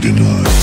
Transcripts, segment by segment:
89.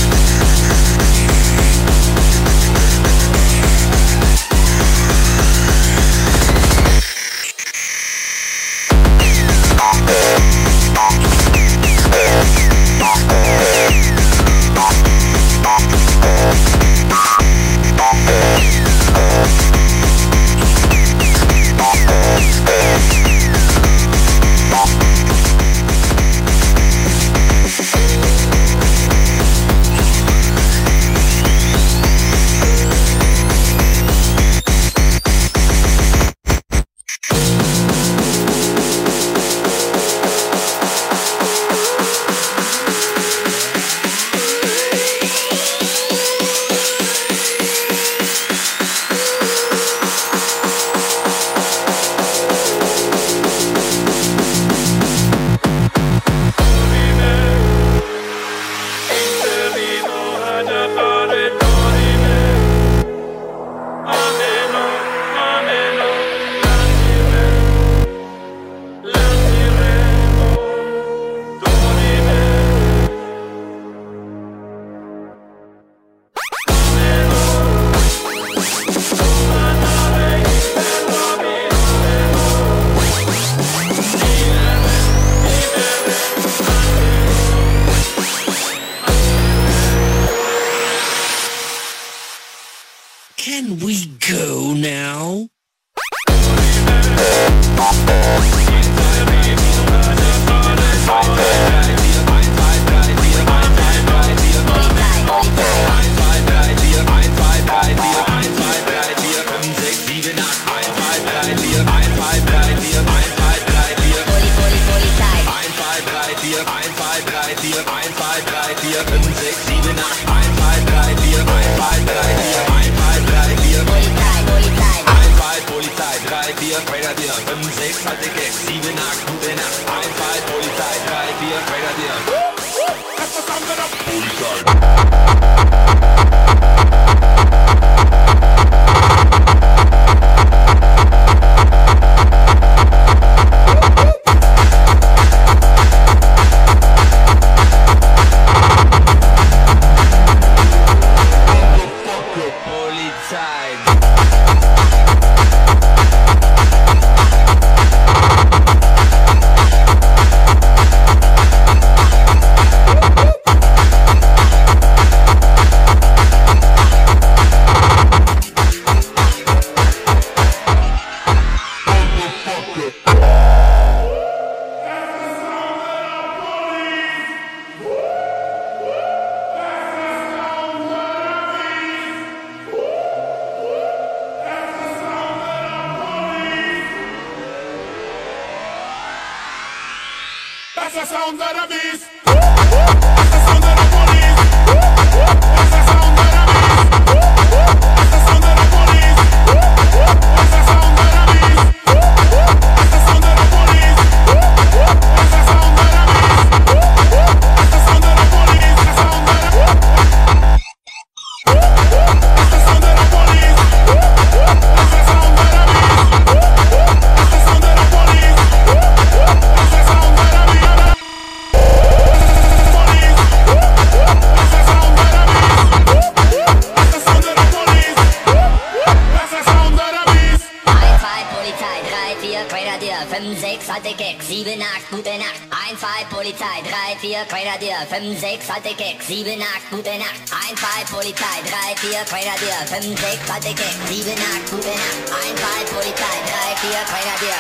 Grenadier, 5, 6, alte Keks, 7, 8, gute Nacht, 1, 2, Polizei, 3, 4, Grenadier, 5, 6, alte Keks, 7, 8, gute Nacht, 1, 2, Polizei, 3, 4, Grenadier.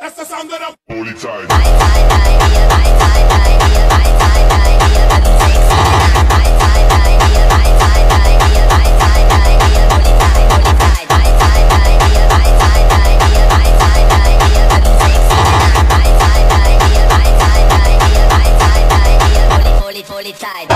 Das ist das andere Polizei. 3, 3, 3. fully tied.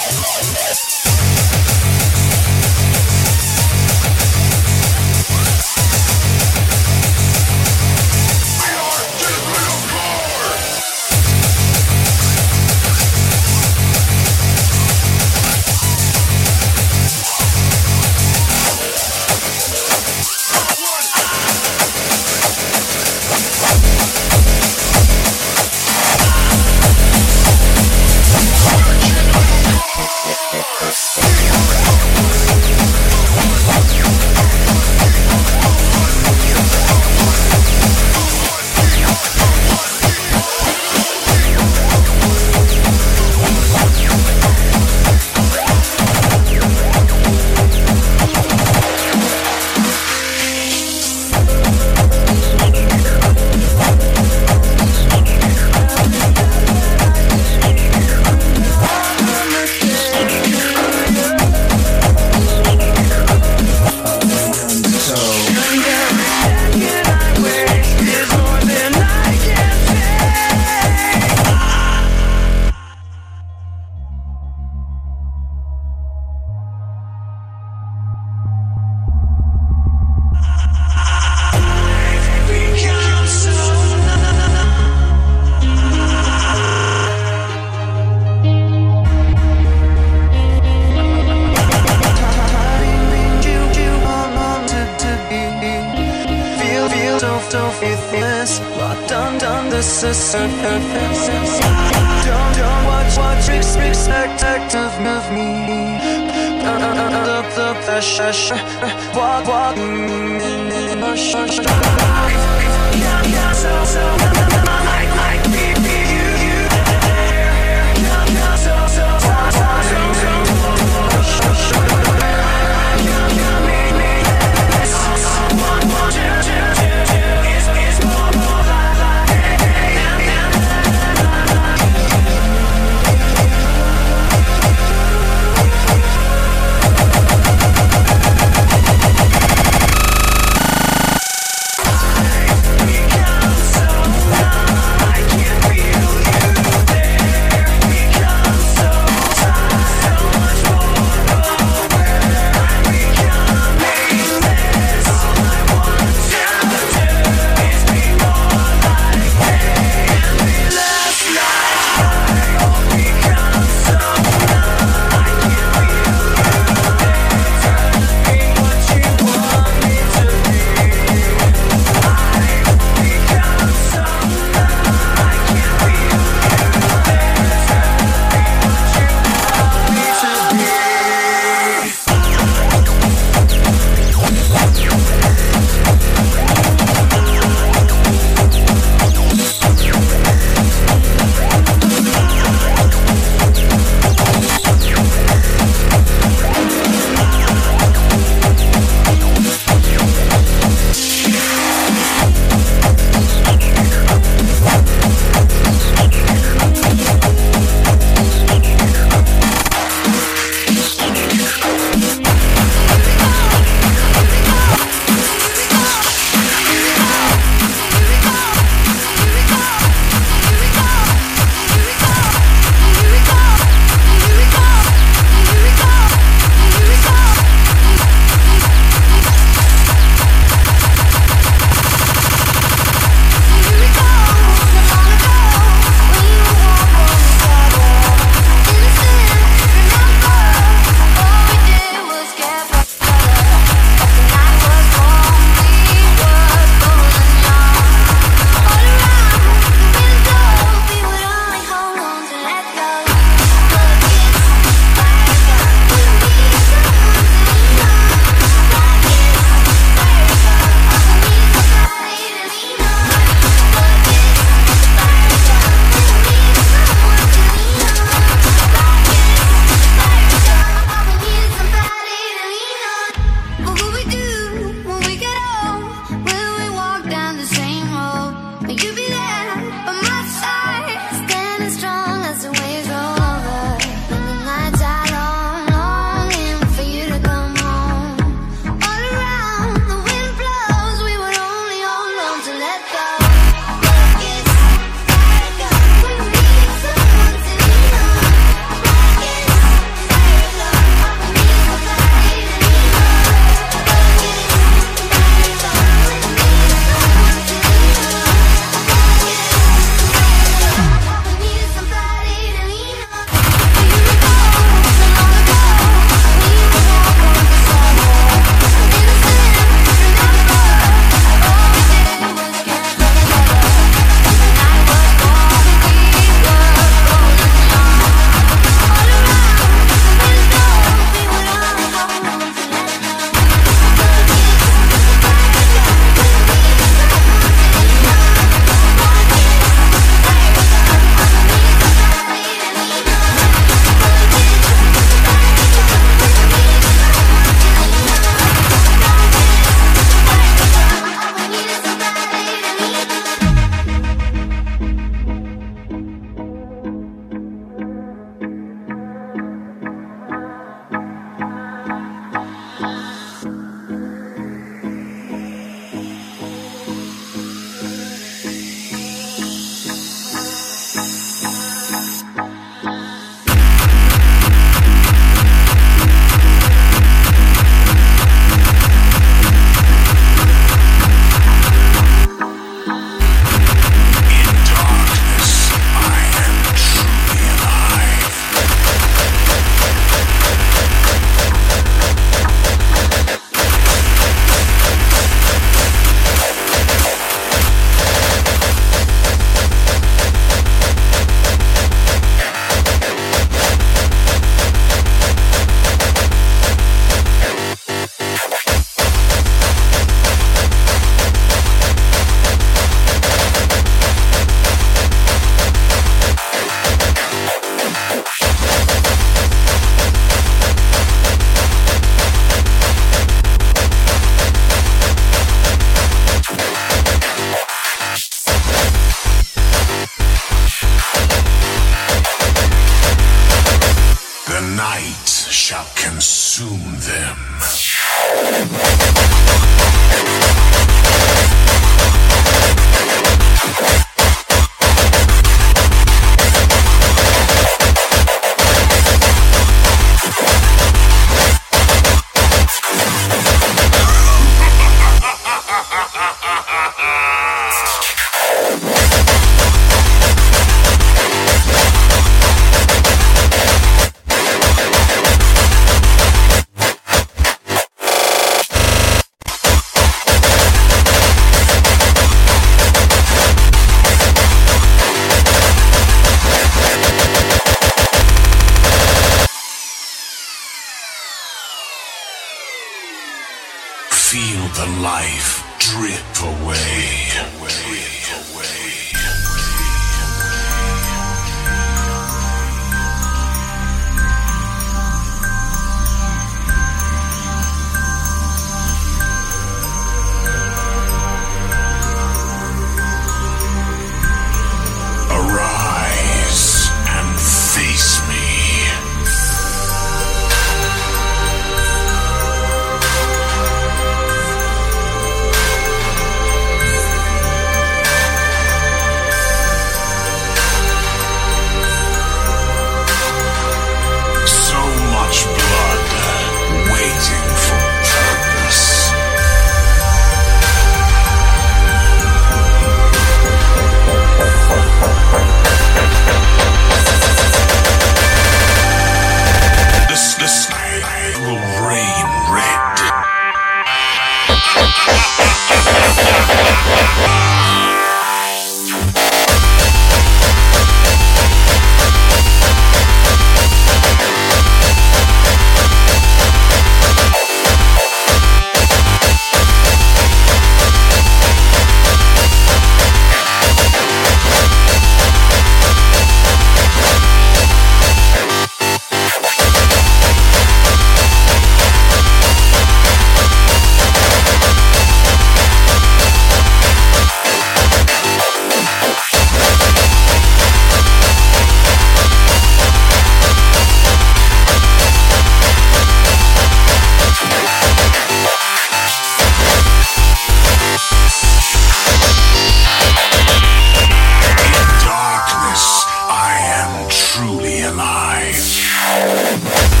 Yeah.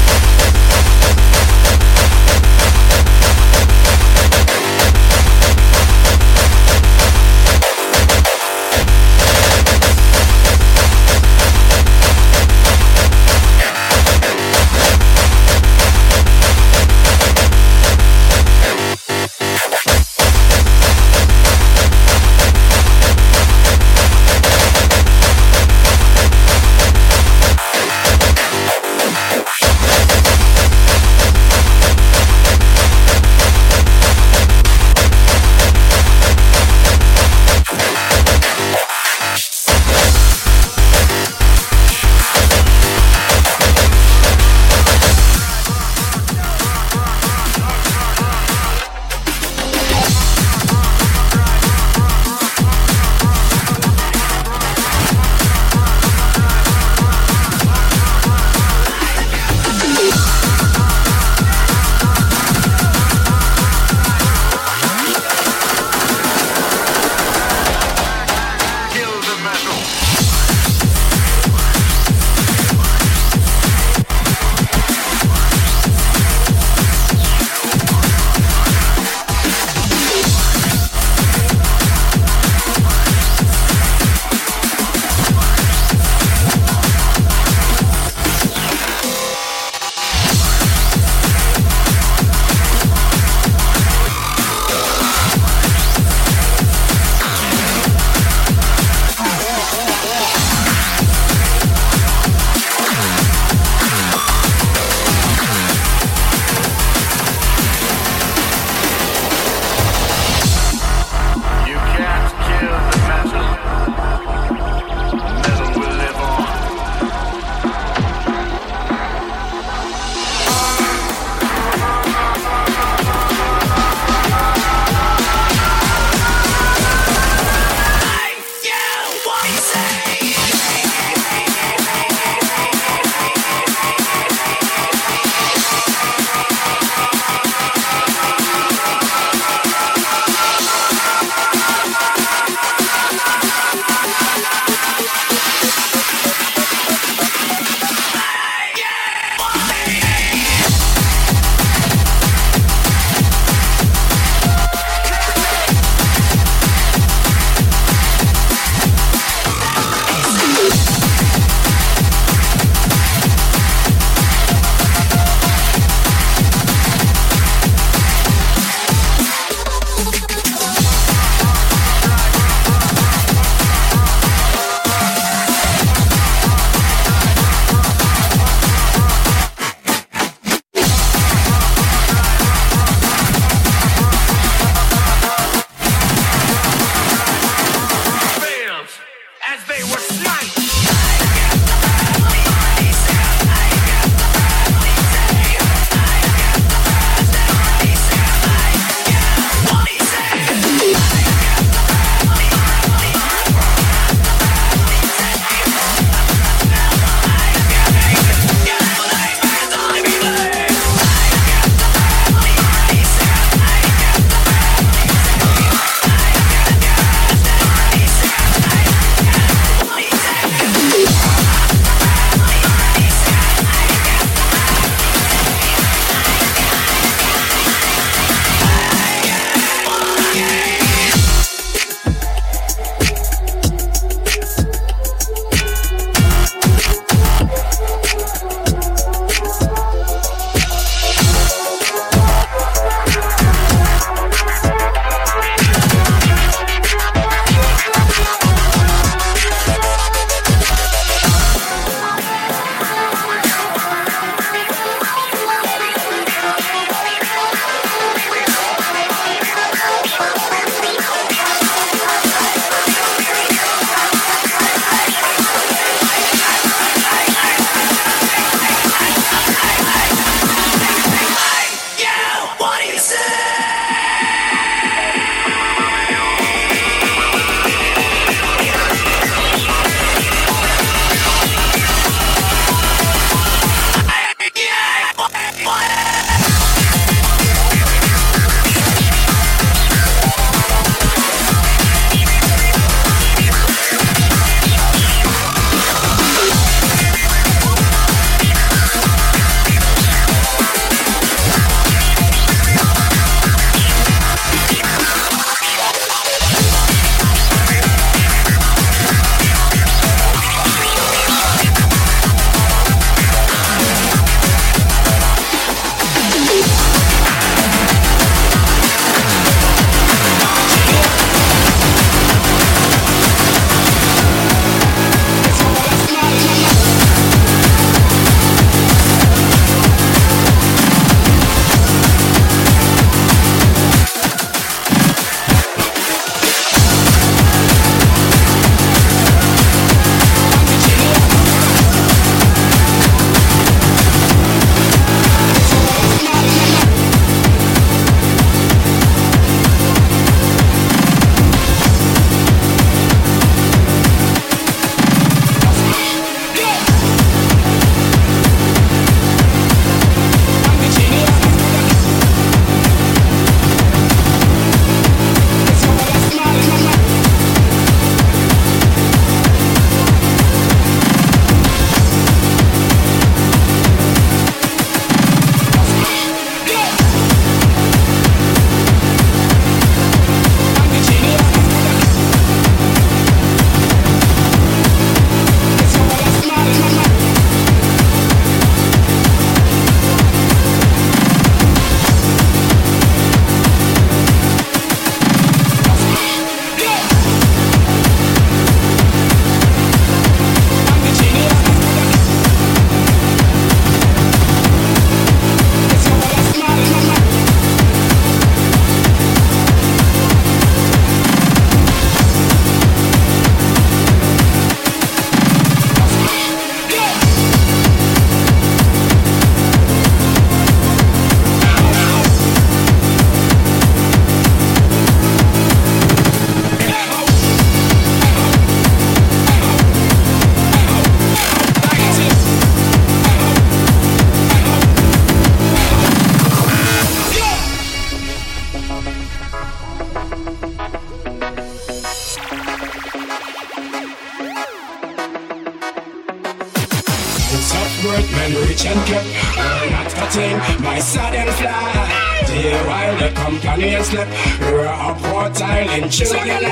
When rich and kept. We're not cutting my sudden fly. Dear while the company slept, we're a portile in children.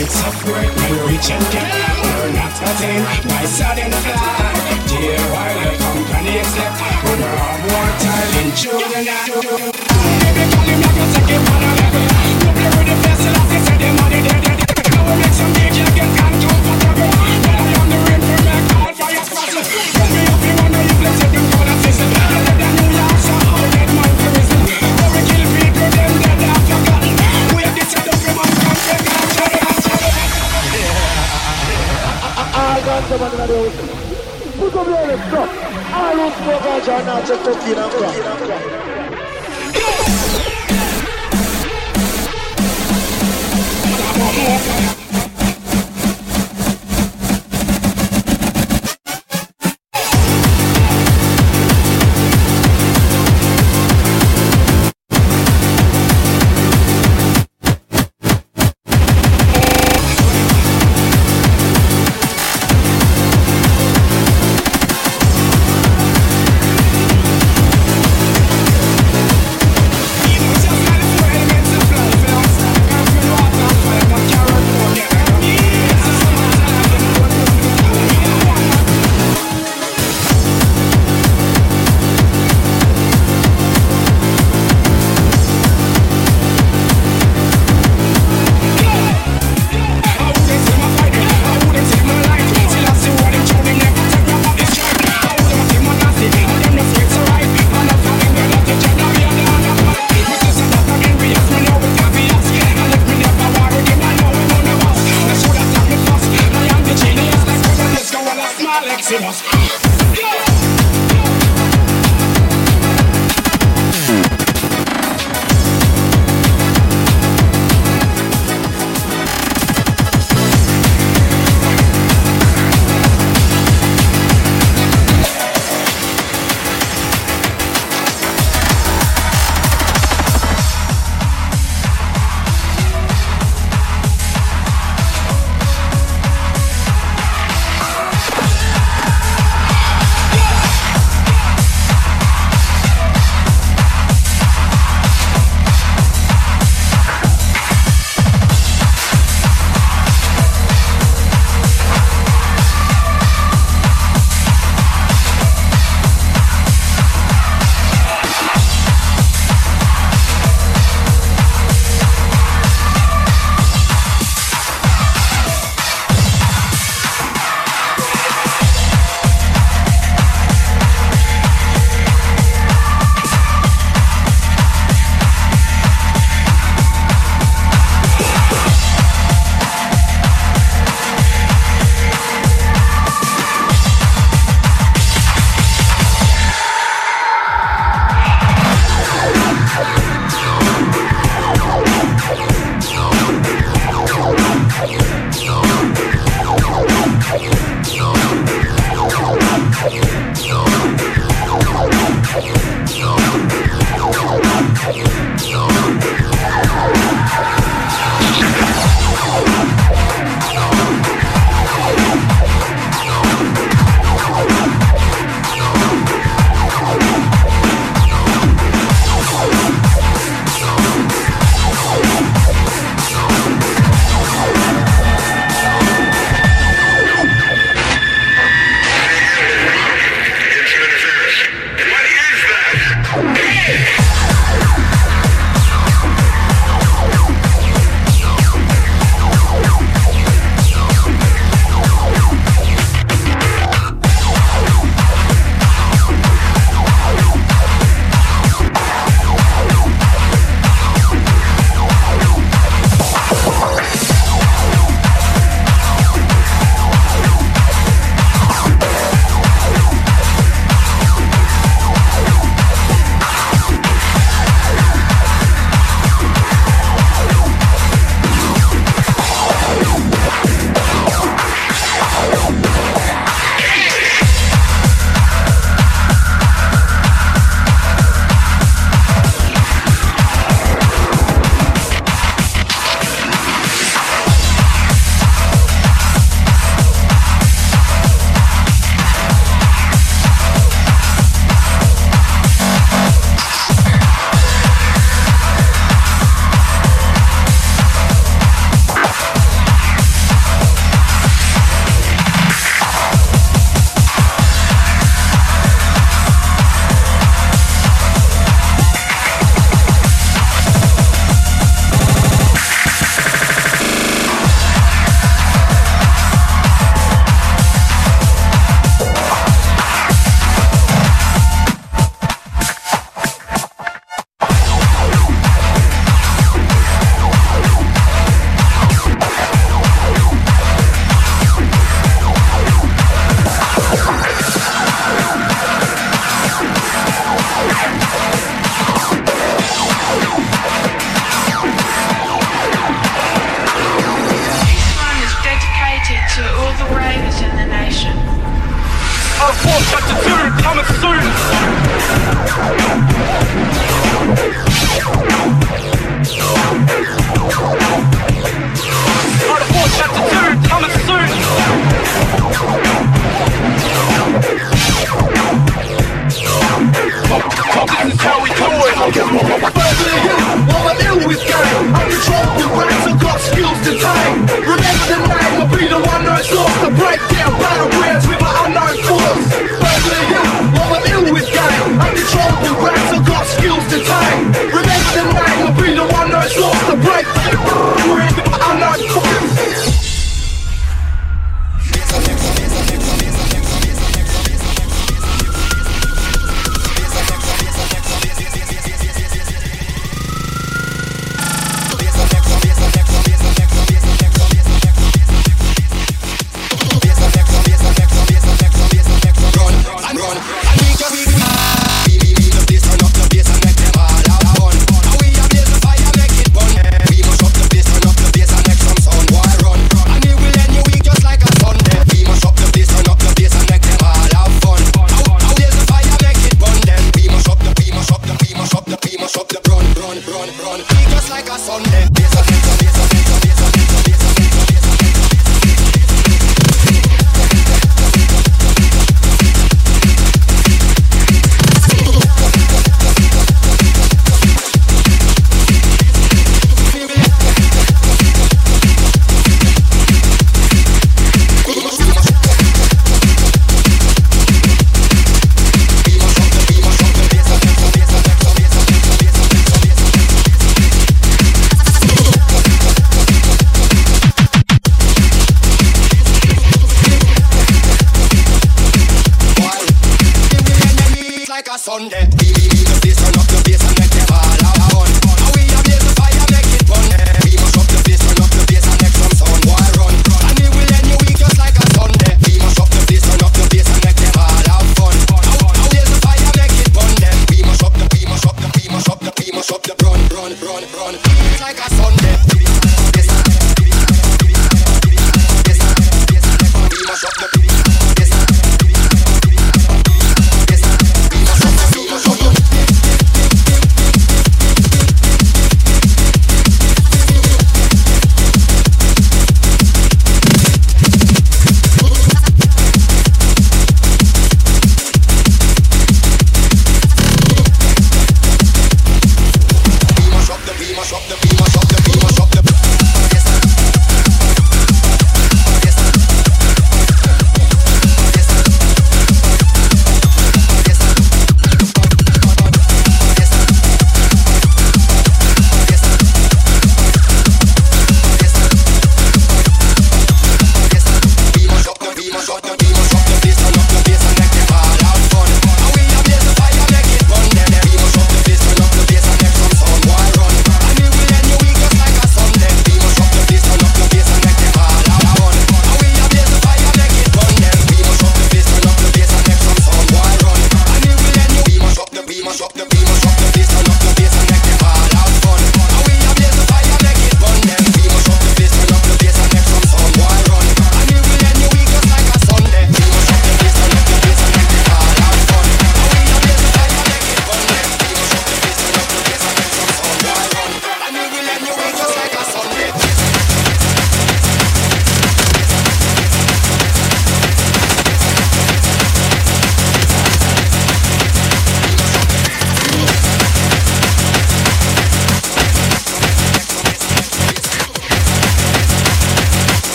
It's upward when rich and kept. We're not cutting my sudden fly. Dear while the company slept, we're a portile in children. Baby, call him like a second Sobat Radio Buku Blue Stop Alun Boga Jana Cetokina Cetokina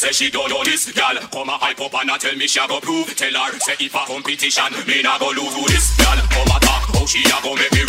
say she don't know this Gal, come a hype up and a tell me she a go prove. Tell her, say if a competition, me nah go lose to this Gal, come a talk, how she a go make me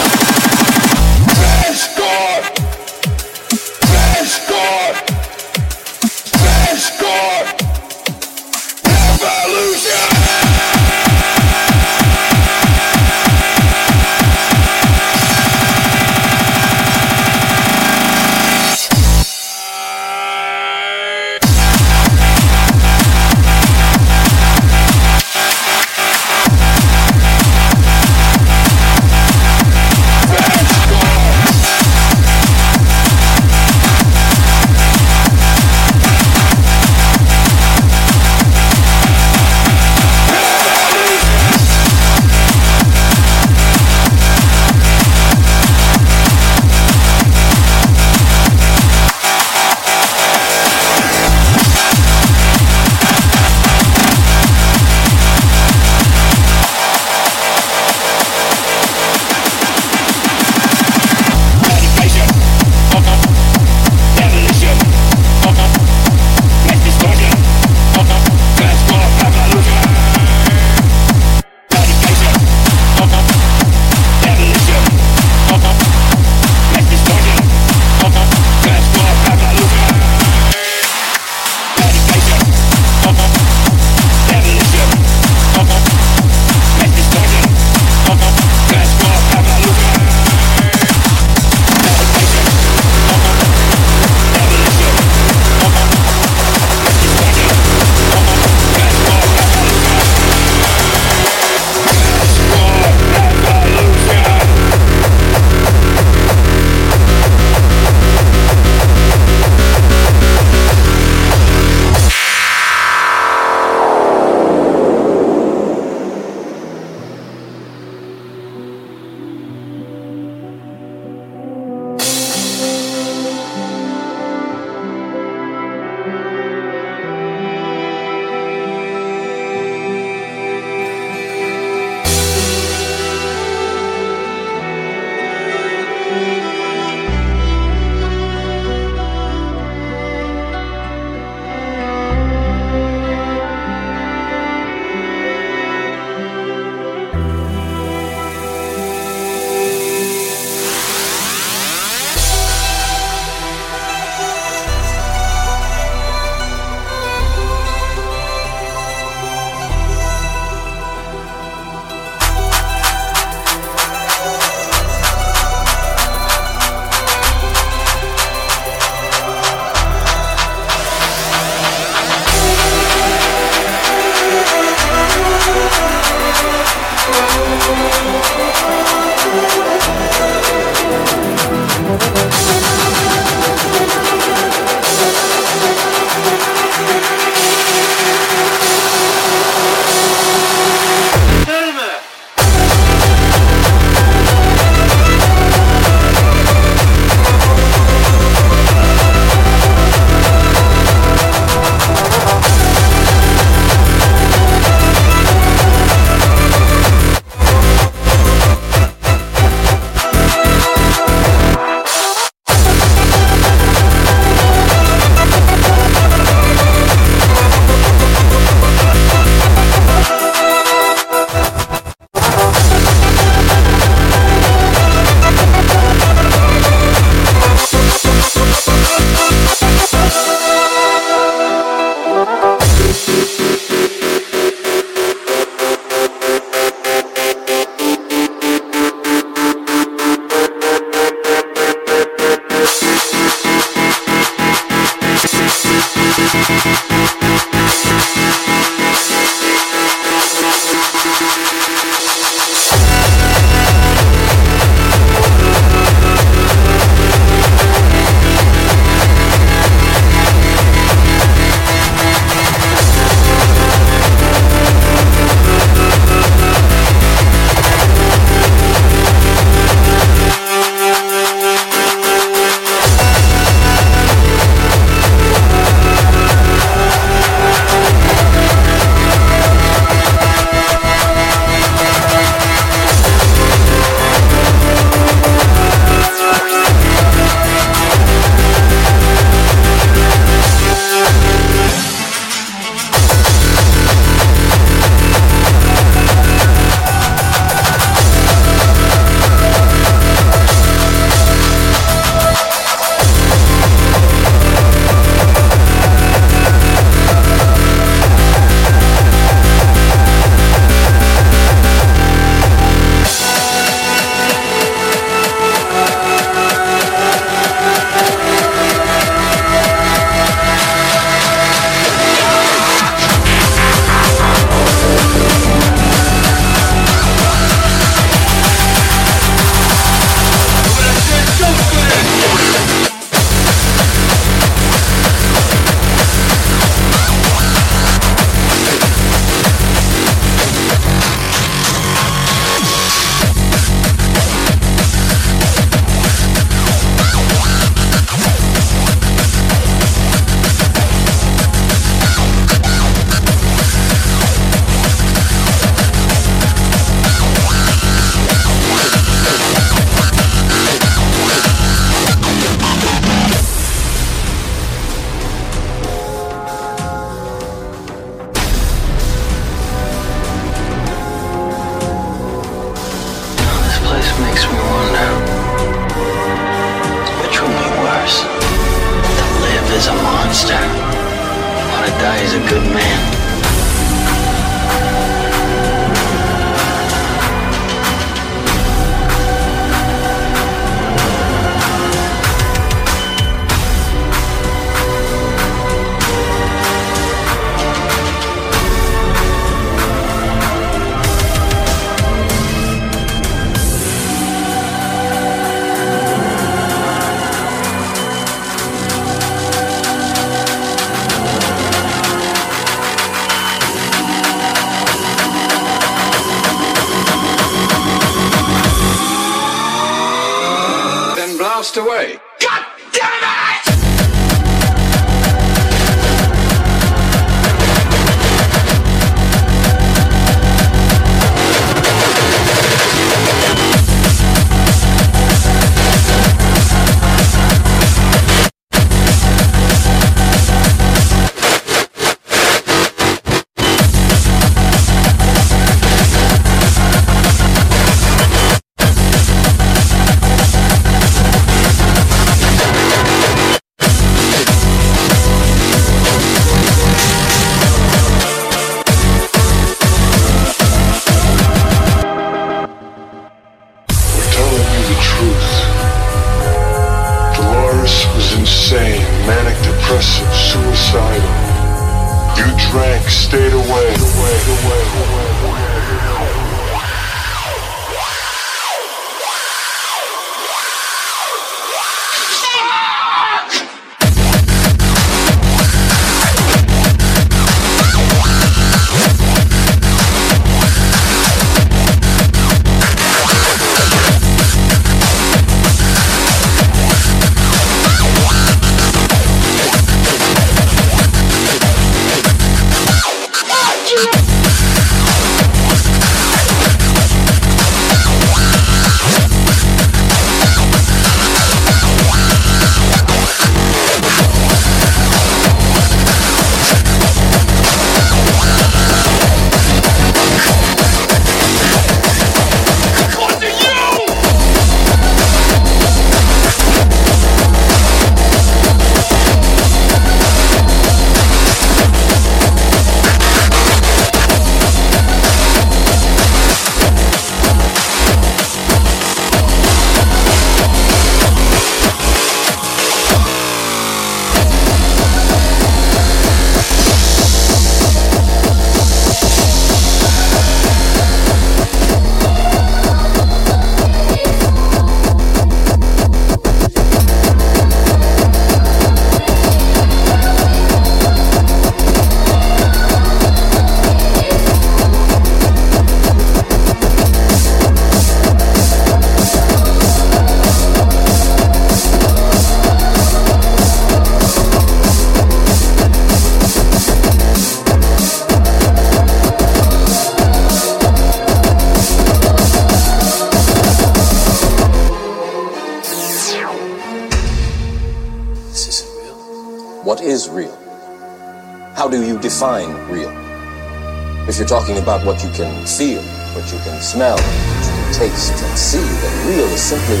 about what you can feel, what you can smell, what you can taste and see, then real is simply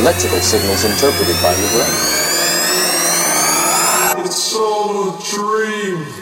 electrical signals interpreted by your brain. It's all a dream.